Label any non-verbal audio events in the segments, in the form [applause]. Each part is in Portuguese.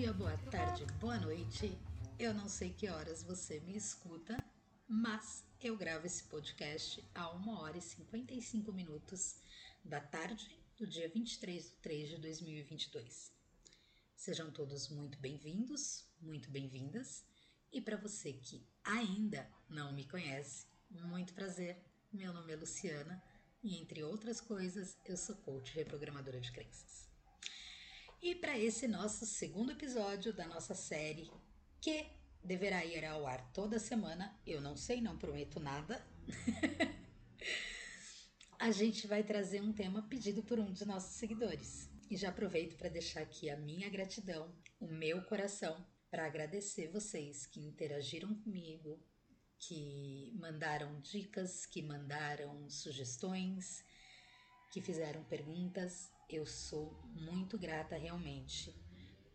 dia, boa tarde, boa noite. Eu não sei que horas você me escuta, mas eu gravo esse podcast a 1 hora e 55 minutos da tarde do dia 23 de 3 de 2022. Sejam todos muito bem-vindos, muito bem-vindas. E para você que ainda não me conhece, muito prazer. Meu nome é Luciana e, entre outras coisas, eu sou coach reprogramadora de crenças. E para esse nosso segundo episódio da nossa série, que deverá ir ao ar toda semana, eu não sei, não prometo nada. [laughs] a gente vai trazer um tema pedido por um de nossos seguidores. E já aproveito para deixar aqui a minha gratidão, o meu coração, para agradecer vocês que interagiram comigo, que mandaram dicas, que mandaram sugestões, que fizeram perguntas eu sou muito grata realmente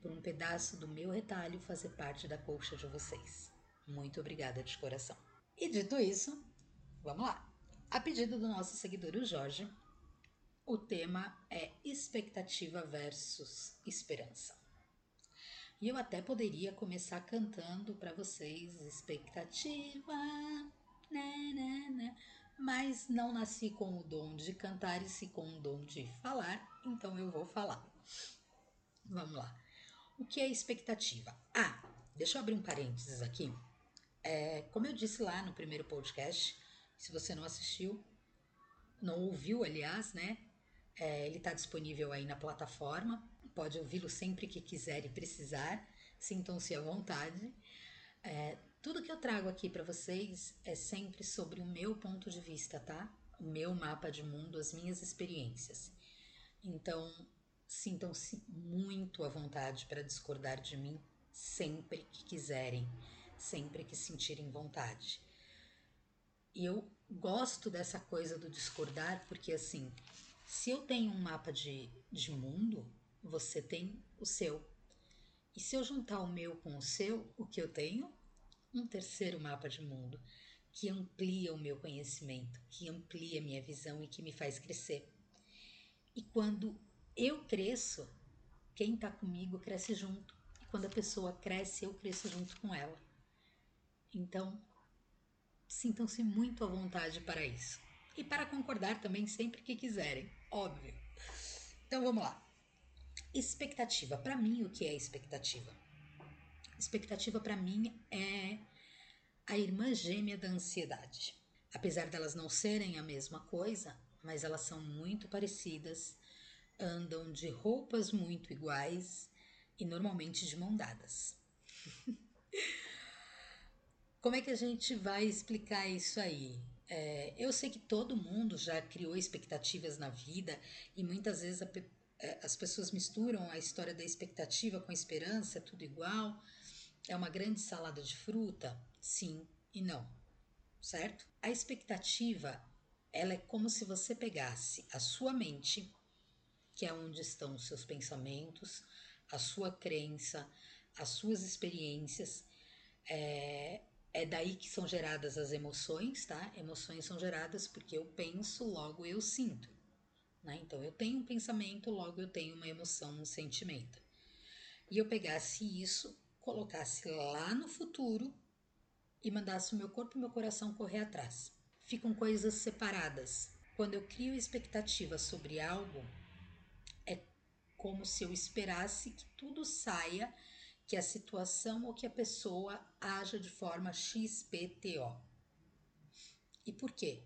por um pedaço do meu retalho fazer parte da colcha de vocês. Muito obrigada de coração. E dito isso, vamos lá. A pedido do nosso seguidor, o Jorge, o tema é expectativa versus esperança. E eu até poderia começar cantando para vocês expectativa, né, né, né, mas não nasci com o dom de cantar e sim com o dom de falar, então eu vou falar. Vamos lá. O que é expectativa? Ah, deixa eu abrir um parênteses aqui. É, como eu disse lá no primeiro podcast, se você não assistiu, não ouviu, aliás, né? É, ele está disponível aí na plataforma. Pode ouvi-lo sempre que quiser e precisar. Sintam-se à vontade. É, tudo que eu trago aqui para vocês é sempre sobre o meu ponto de vista, tá? O meu mapa de mundo, as minhas experiências. Então, sintam-se muito à vontade para discordar de mim sempre que quiserem, sempre que sentirem vontade. E eu gosto dessa coisa do discordar porque, assim, se eu tenho um mapa de, de mundo, você tem o seu. E se eu juntar o meu com o seu, o que eu tenho? Um terceiro mapa de mundo que amplia o meu conhecimento, que amplia minha visão e que me faz crescer. E quando eu cresço, quem está comigo cresce junto. E quando a pessoa cresce, eu cresço junto com ela. Então, sintam-se muito à vontade para isso. E para concordar também sempre que quiserem, óbvio. Então vamos lá. Expectativa. Para mim, o que é expectativa? Expectativa para mim é a irmã gêmea da ansiedade. Apesar delas não serem a mesma coisa, mas elas são muito parecidas, andam de roupas muito iguais e normalmente de mão dadas. [laughs] Como é que a gente vai explicar isso aí? É, eu sei que todo mundo já criou expectativas na vida e muitas vezes a, é, as pessoas misturam a história da expectativa com a esperança, é tudo igual. É uma grande salada de fruta? Sim e não, certo? A expectativa, ela é como se você pegasse a sua mente, que é onde estão os seus pensamentos, a sua crença, as suas experiências, é, é daí que são geradas as emoções, tá? Emoções são geradas porque eu penso, logo eu sinto. Né? Então eu tenho um pensamento, logo eu tenho uma emoção, um sentimento. E eu pegasse isso colocasse lá no futuro e mandasse o meu corpo e meu coração correr atrás. Ficam coisas separadas. Quando eu crio expectativa sobre algo, é como se eu esperasse que tudo saia, que a situação ou que a pessoa haja de forma XPTO. E por quê?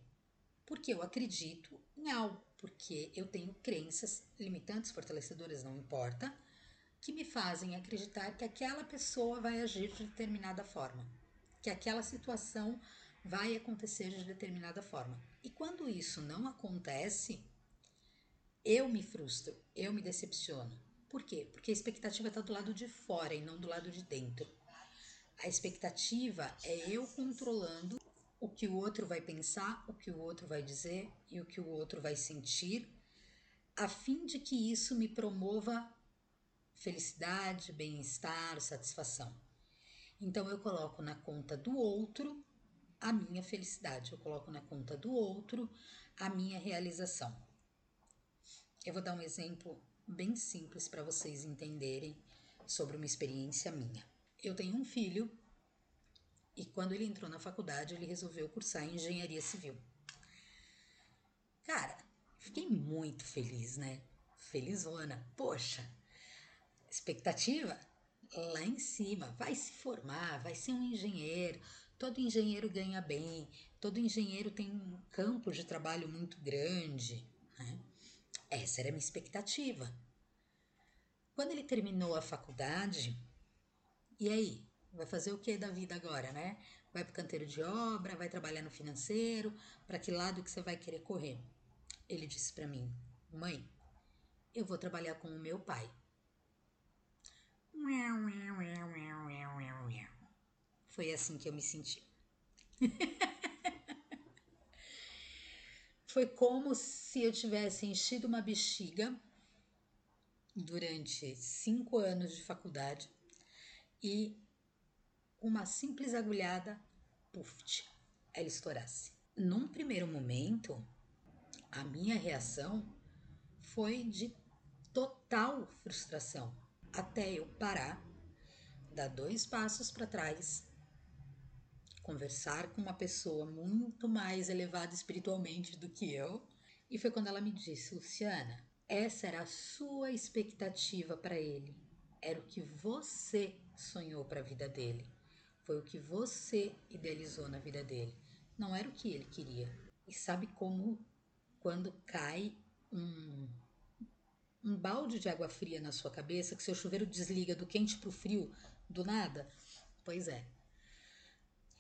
Porque eu acredito em algo, porque eu tenho crenças limitantes, fortalecedoras, não importa que me fazem acreditar que aquela pessoa vai agir de determinada forma, que aquela situação vai acontecer de determinada forma. E quando isso não acontece, eu me frustro, eu me decepciono. Por quê? Porque a expectativa está do lado de fora e não do lado de dentro. A expectativa é eu controlando o que o outro vai pensar, o que o outro vai dizer e o que o outro vai sentir, a fim de que isso me promova felicidade, bem-estar, satisfação. Então eu coloco na conta do outro a minha felicidade, eu coloco na conta do outro a minha realização. Eu vou dar um exemplo bem simples para vocês entenderem sobre uma experiência minha. Eu tenho um filho e quando ele entrou na faculdade, ele resolveu cursar engenharia civil. Cara, fiquei muito feliz, né? Felizona. Poxa, expectativa lá em cima. Vai se formar, vai ser um engenheiro. Todo engenheiro ganha bem, todo engenheiro tem um campo de trabalho muito grande. Né? Essa era a minha expectativa. Quando ele terminou a faculdade, e aí? Vai fazer o que da vida agora, né? Vai para o canteiro de obra, vai trabalhar no financeiro, para que lado que você vai querer correr? Ele disse para mim: "Mãe, eu vou trabalhar com o meu pai". Foi assim que eu me senti. [laughs] Foi como se eu tivesse enchido uma bexiga durante cinco anos de faculdade e uma simples agulhada, puf, ela estourasse. Num primeiro momento, a minha reação foi de total frustração, até eu parar, dar dois passos para trás, conversar com uma pessoa muito mais elevada espiritualmente do que eu, e foi quando ela me disse: Luciana, essa era a sua expectativa para ele, era o que você sonhou para a vida dele. Foi o que você idealizou na vida dele. Não era o que ele queria. E sabe como quando cai um, um balde de água fria na sua cabeça, que seu chuveiro desliga do quente para o frio do nada? Pois é.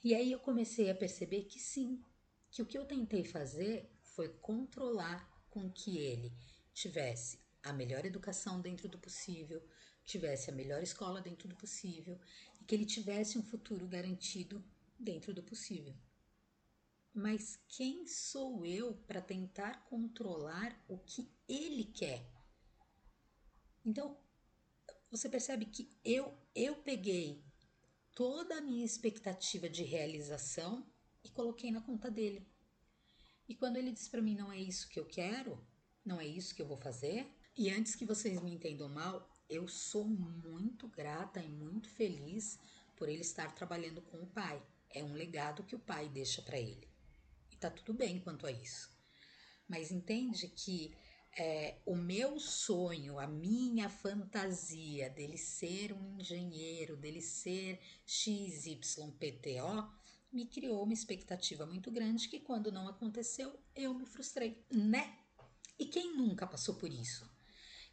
E aí eu comecei a perceber que sim, que o que eu tentei fazer foi controlar com que ele tivesse a melhor educação dentro do possível, tivesse a melhor escola dentro do possível e que ele tivesse um futuro garantido dentro do possível. Mas quem sou eu para tentar controlar o que ele quer? Então, você percebe que eu eu peguei toda a minha expectativa de realização e coloquei na conta dele. E quando ele disse para mim não é isso que eu quero, não é isso que eu vou fazer, e antes que vocês me entendam mal, eu sou muito grata e muito feliz por ele estar trabalhando com o pai. É um legado que o pai deixa para ele. E tá tudo bem quanto a isso. Mas entende que é, o meu sonho, a minha fantasia dele ser um engenheiro, dele ser XYPTO, me criou uma expectativa muito grande que quando não aconteceu, eu me frustrei, né? E quem nunca passou por isso?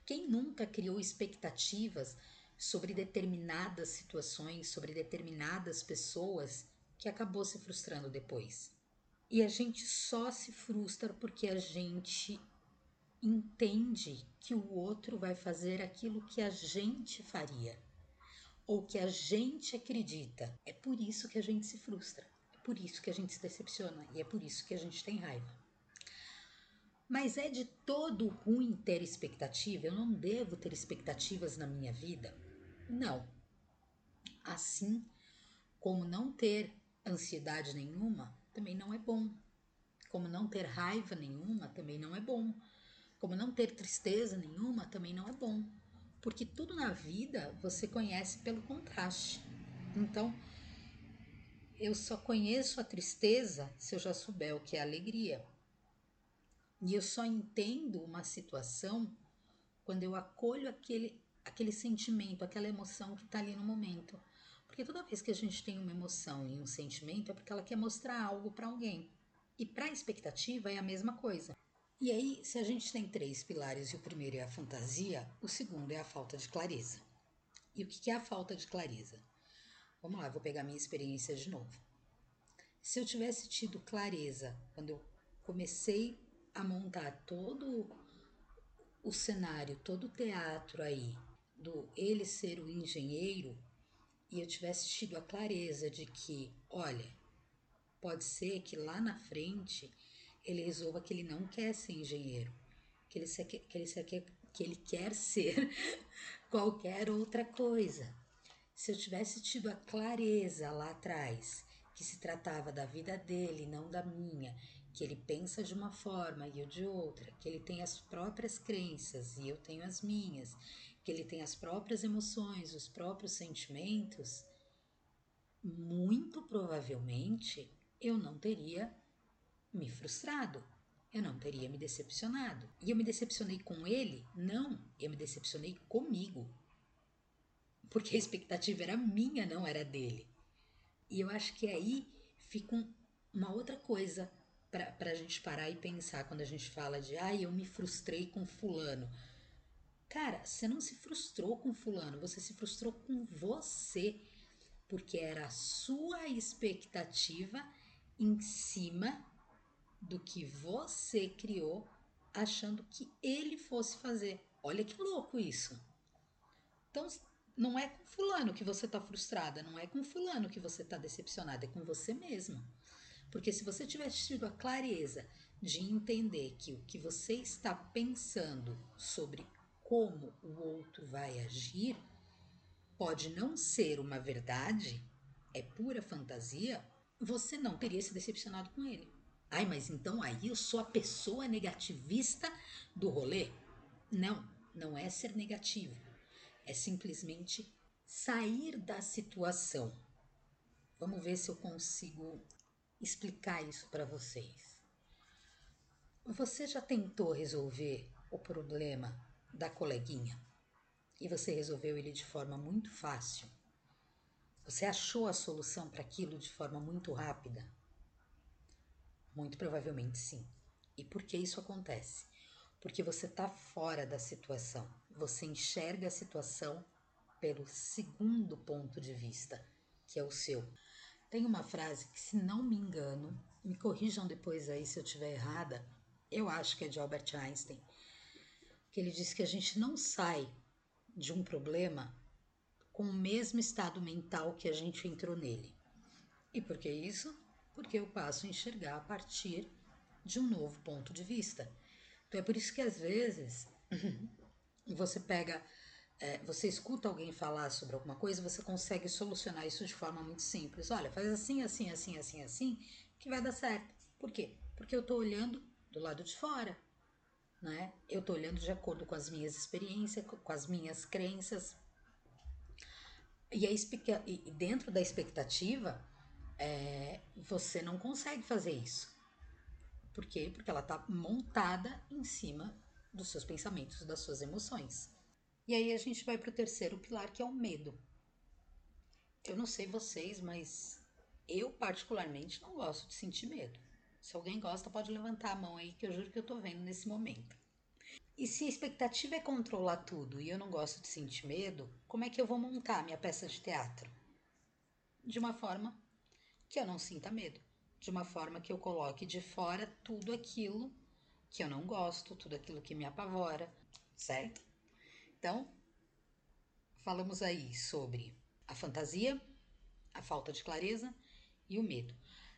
Quem nunca criou expectativas sobre determinadas situações, sobre determinadas pessoas que acabou se frustrando depois? E a gente só se frustra porque a gente entende que o outro vai fazer aquilo que a gente faria ou que a gente acredita. É por isso que a gente se frustra, é por isso que a gente se decepciona e é por isso que a gente tem raiva. Mas é de todo ruim ter expectativa? Eu não devo ter expectativas na minha vida? Não. Assim como não ter ansiedade nenhuma também não é bom. Como não ter raiva nenhuma também não é bom. Como não ter tristeza nenhuma também não é bom. Porque tudo na vida você conhece pelo contraste. Então, eu só conheço a tristeza se eu já souber o que é alegria. E eu só entendo uma situação quando eu acolho aquele, aquele sentimento, aquela emoção que está ali no momento. Porque toda vez que a gente tem uma emoção e um sentimento é porque ela quer mostrar algo para alguém. E para a expectativa é a mesma coisa. E aí, se a gente tem três pilares e o primeiro é a fantasia, o segundo é a falta de clareza. E o que é a falta de clareza? Vamos lá, vou pegar minha experiência de novo. Se eu tivesse tido clareza quando eu comecei a montar todo o cenário, todo o teatro aí do ele ser o engenheiro e eu tivesse tido a clareza de que, olha, pode ser que lá na frente ele resolva que ele não quer ser engenheiro, que ele, que ele, que ele quer ser [laughs] qualquer outra coisa. Se eu tivesse tido a clareza lá atrás que se tratava da vida dele, não da minha, que ele pensa de uma forma e eu de outra, que ele tem as próprias crenças e eu tenho as minhas, que ele tem as próprias emoções, os próprios sentimentos, muito provavelmente eu não teria me frustrado, eu não teria me decepcionado. E eu me decepcionei com ele? Não, eu me decepcionei comigo. Porque a expectativa era minha, não era dele. E eu acho que aí fica uma outra coisa para a gente parar e pensar quando a gente fala de ah, eu me frustrei com fulano. Cara, você não se frustrou com fulano, você se frustrou com você, porque era a sua expectativa em cima do que você criou, achando que ele fosse fazer. Olha que louco isso. Então, não é com fulano que você está frustrada, não é com fulano que você está decepcionada, é com você mesma. Porque se você tivesse tido a clareza de entender que o que você está pensando sobre como o outro vai agir pode não ser uma verdade, é pura fantasia, você não teria se decepcionado com ele. Ai, mas então aí eu sou a pessoa negativista do rolê? Não, não é ser negativo. É simplesmente sair da situação. Vamos ver se eu consigo explicar isso para vocês. Você já tentou resolver o problema da coleguinha e você resolveu ele de forma muito fácil? Você achou a solução para aquilo de forma muito rápida? Muito provavelmente sim. E por que isso acontece? Porque você está fora da situação. Você enxerga a situação pelo segundo ponto de vista, que é o seu. Tem uma frase que, se não me engano, me corrijam depois aí se eu estiver errada, eu acho que é de Albert Einstein, que ele diz que a gente não sai de um problema com o mesmo estado mental que a gente entrou nele. E por que isso? Porque eu passo a enxergar a partir de um novo ponto de vista. Então é por isso que às vezes [clears throat] você pega é, você escuta alguém falar sobre alguma coisa, você consegue solucionar isso de forma muito simples. Olha, faz assim, assim, assim, assim, assim, que vai dar certo. Por quê? Porque eu estou olhando do lado de fora, né? Eu estou olhando de acordo com as minhas experiências, com as minhas crenças. E, a, e dentro da expectativa, é, você não consegue fazer isso. Por quê? Porque ela está montada em cima dos seus pensamentos, das suas emoções. E aí a gente vai para o terceiro pilar, que é o medo. Eu não sei vocês, mas eu particularmente não gosto de sentir medo. Se alguém gosta, pode levantar a mão aí, que eu juro que eu tô vendo nesse momento. E se a expectativa é controlar tudo e eu não gosto de sentir medo, como é que eu vou montar minha peça de teatro? De uma forma que eu não sinta medo, de uma forma que eu coloque de fora tudo aquilo que eu não gosto, tudo aquilo que me apavora, certo? Então, falamos aí sobre a fantasia, a falta de clareza e o medo.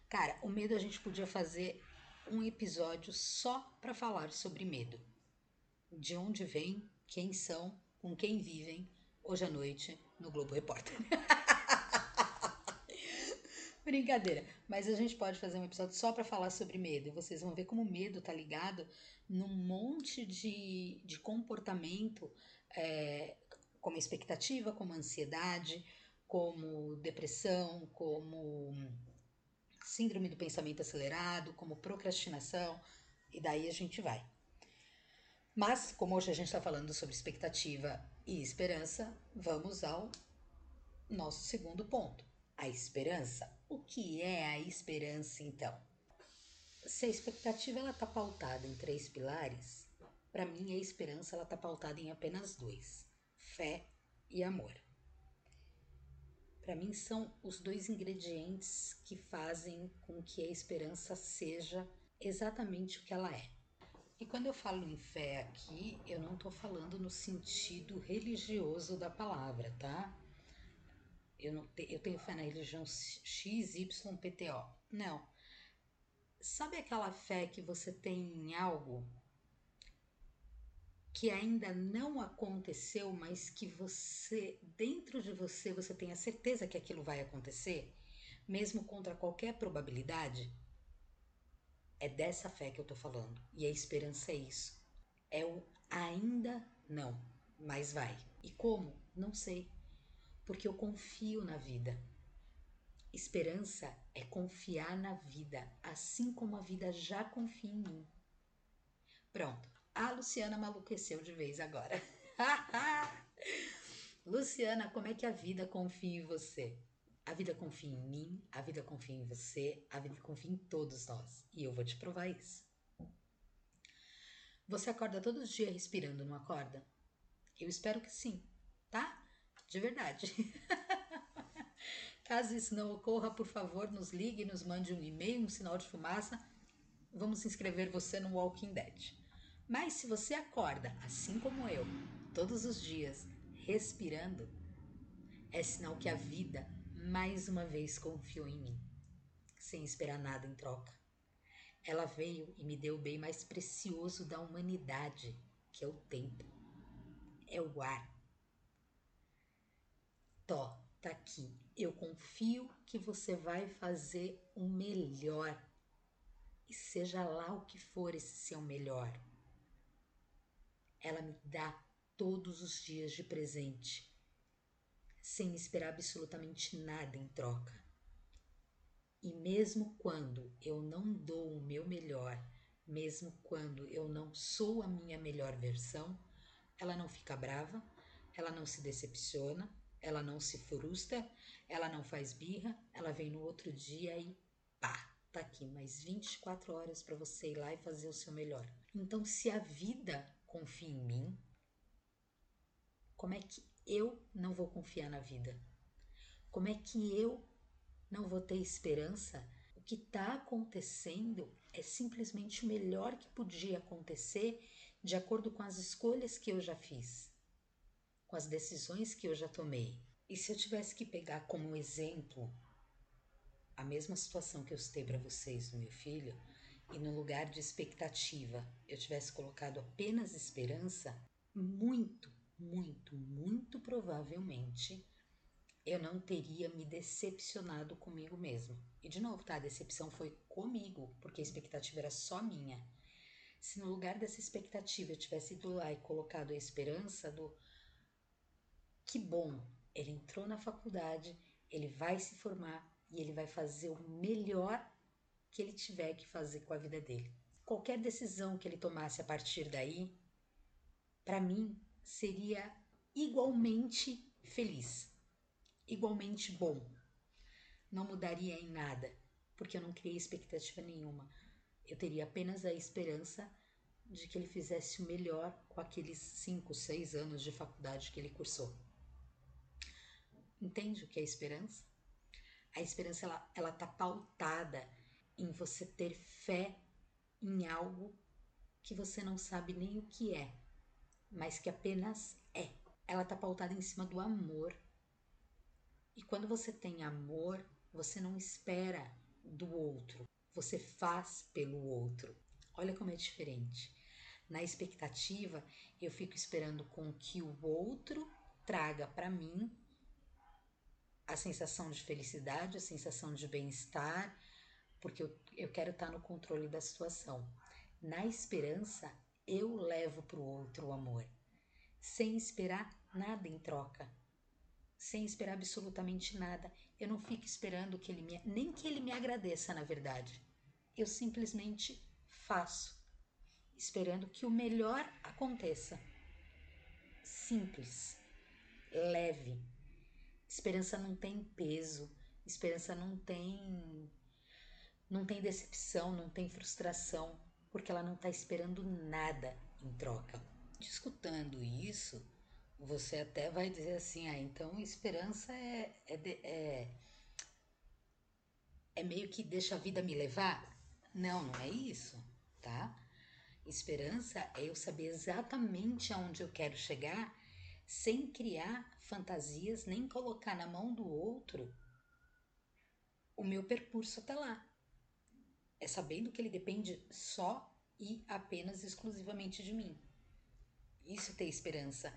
Cara, o medo a gente podia fazer um episódio só para falar sobre medo. De onde vem, quem são, com quem vivem, hoje à noite no Globo Repórter. [laughs] Brincadeira, mas a gente pode fazer um episódio só para falar sobre medo. E vocês vão ver como o medo tá ligado num monte de, de comportamento é, como expectativa, como ansiedade, como depressão, como síndrome do pensamento acelerado, como procrastinação, e daí a gente vai. Mas, como hoje a gente está falando sobre expectativa e esperança, vamos ao nosso segundo ponto: a esperança. O que é a esperança, então? Se a expectativa está pautada em três pilares, para mim, a esperança ela está pautada em apenas dois: fé e amor. Para mim, são os dois ingredientes que fazem com que a esperança seja exatamente o que ela é. E quando eu falo em fé aqui, eu não estou falando no sentido religioso da palavra, tá? Eu, não te, eu tenho fé na religião XYPTO. Não. Sabe aquela fé que você tem em algo que ainda não aconteceu, mas que você, dentro de você, você tem a certeza que aquilo vai acontecer, mesmo contra qualquer probabilidade? É dessa fé que eu tô falando. E a esperança é isso. É o ainda não, mas vai. E como? Não sei. Porque eu confio na vida. Esperança é confiar na vida, assim como a vida já confia em mim. Pronto, a Luciana maluqueceu de vez agora. [laughs] Luciana, como é que a vida confia em você? A vida confia em mim, a vida confia em você, a vida confia em todos nós. E eu vou te provar isso. Você acorda todos os dias respirando, não acorda? Eu espero que sim, tá? De verdade. [laughs] Caso isso não ocorra, por favor, nos ligue, nos mande um e-mail, um sinal de fumaça. Vamos inscrever você no Walking Dead. Mas se você acorda, assim como eu, todos os dias, respirando, é sinal que a vida mais uma vez confiou em mim, sem esperar nada em troca. Ela veio e me deu o bem mais precioso da humanidade, que é o tempo. É o ar. Tó, tá aqui. Eu confio que você vai fazer o melhor. E seja lá o que for esse seu melhor. Ela me dá todos os dias de presente, sem esperar absolutamente nada em troca. E mesmo quando eu não dou o meu melhor, mesmo quando eu não sou a minha melhor versão, ela não fica brava, ela não se decepciona, ela não se frustra, ela não faz birra, ela vem no outro dia e pá, tá aqui mais 24 horas para você ir lá e fazer o seu melhor. Então, se a vida confia em mim, como é que eu não vou confiar na vida? Como é que eu não vou ter esperança? O que está acontecendo é simplesmente o melhor que podia acontecer de acordo com as escolhas que eu já fiz com as decisões que eu já tomei. E se eu tivesse que pegar como exemplo a mesma situação que eu citei para vocês do meu filho, e no lugar de expectativa eu tivesse colocado apenas esperança, muito, muito, muito provavelmente eu não teria me decepcionado comigo mesmo. E de novo, tá? A decepção foi comigo, porque a expectativa era só minha. Se no lugar dessa expectativa eu tivesse ido lá e colocado a esperança do que bom, ele entrou na faculdade, ele vai se formar e ele vai fazer o melhor que ele tiver que fazer com a vida dele. Qualquer decisão que ele tomasse a partir daí, para mim, seria igualmente feliz, igualmente bom. Não mudaria em nada, porque eu não criei expectativa nenhuma. Eu teria apenas a esperança de que ele fizesse o melhor com aqueles cinco, seis anos de faculdade que ele cursou. Entende o que é esperança? A esperança ela ela tá pautada em você ter fé em algo que você não sabe nem o que é, mas que apenas é. Ela tá pautada em cima do amor. E quando você tem amor, você não espera do outro, você faz pelo outro. Olha como é diferente. Na expectativa, eu fico esperando com que o outro traga para mim a sensação de felicidade, a sensação de bem-estar, porque eu, eu quero estar no controle da situação. Na esperança, eu levo para o outro o amor, sem esperar nada em troca, sem esperar absolutamente nada. Eu não fico esperando que ele me, nem que ele me agradeça, na verdade. Eu simplesmente faço, esperando que o melhor aconteça. Simples, leve Esperança não tem peso, esperança não tem não tem decepção, não tem frustração, porque ela não está esperando nada em troca. Escutando isso, você até vai dizer assim: ah, então esperança é, é, de, é, é meio que deixa a vida me levar? Não, não é isso, tá? Esperança é eu saber exatamente aonde eu quero chegar sem criar fantasias nem colocar na mão do outro o meu percurso até lá. É sabendo que ele depende só e apenas exclusivamente de mim. Isso é ter esperança.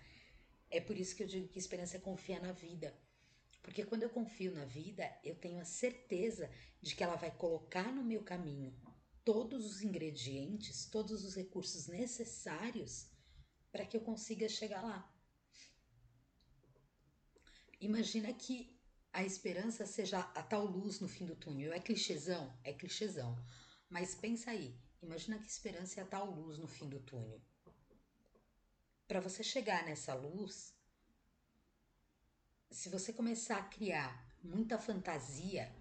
É por isso que eu digo que esperança é confiar na vida. Porque quando eu confio na vida, eu tenho a certeza de que ela vai colocar no meu caminho todos os ingredientes, todos os recursos necessários para que eu consiga chegar lá. Imagina que a esperança seja a tal luz no fim do túnel. É clichêzão? É clichêzão. Mas pensa aí, imagina que esperança é a tal luz no fim do túnel. Para você chegar nessa luz, se você começar a criar muita fantasia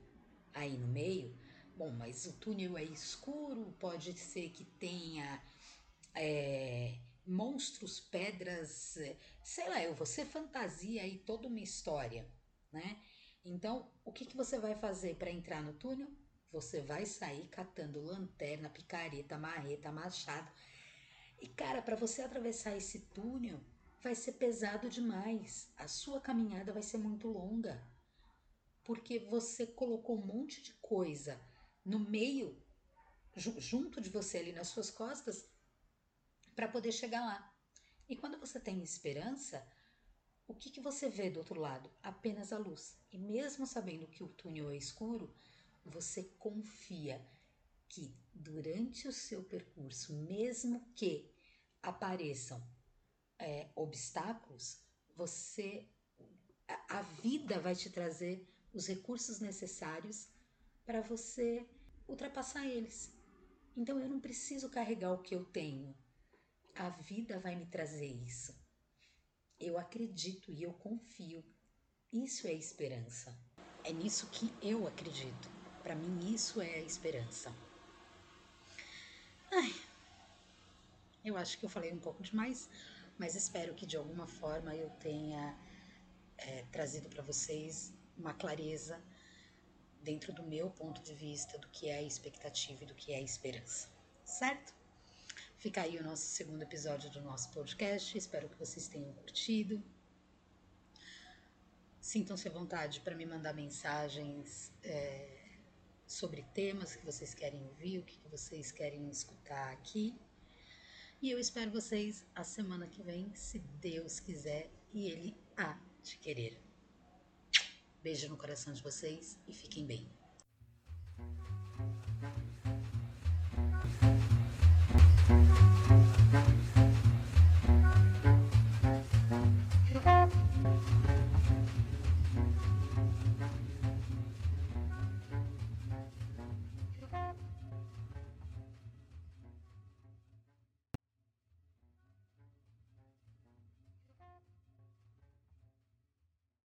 aí no meio, bom, mas o túnel é escuro, pode ser que tenha é, monstros, pedras, sei lá, eu você fantasia aí toda uma história, né? Então, o que, que você vai fazer para entrar no túnel? Você vai sair catando lanterna, picareta, marreta, machado. E cara, para você atravessar esse túnel, vai ser pesado demais. A sua caminhada vai ser muito longa. Porque você colocou um monte de coisa no meio, junto de você ali nas suas costas, para poder chegar lá. E quando você tem esperança, o que, que você vê do outro lado? Apenas a luz. E mesmo sabendo que o túnel é escuro, você confia que durante o seu percurso, mesmo que apareçam é, obstáculos, você a, a vida vai te trazer os recursos necessários para você ultrapassar eles. Então eu não preciso carregar o que eu tenho. A vida vai me trazer isso. Eu acredito e eu confio. Isso é esperança. É nisso que eu acredito. Para mim, isso é a esperança. Ai, eu acho que eu falei um pouco demais, mas espero que de alguma forma eu tenha é, trazido para vocês uma clareza dentro do meu ponto de vista do que é expectativa e do que é esperança, certo? Fica aí o nosso segundo episódio do nosso podcast. Espero que vocês tenham curtido. Sintam-se à vontade para me mandar mensagens. É, sobre temas que vocês querem ouvir, o que vocês querem escutar aqui. E eu espero vocês a semana que vem, se Deus quiser e Ele há de querer. Beijo no coração de vocês e fiquem bem.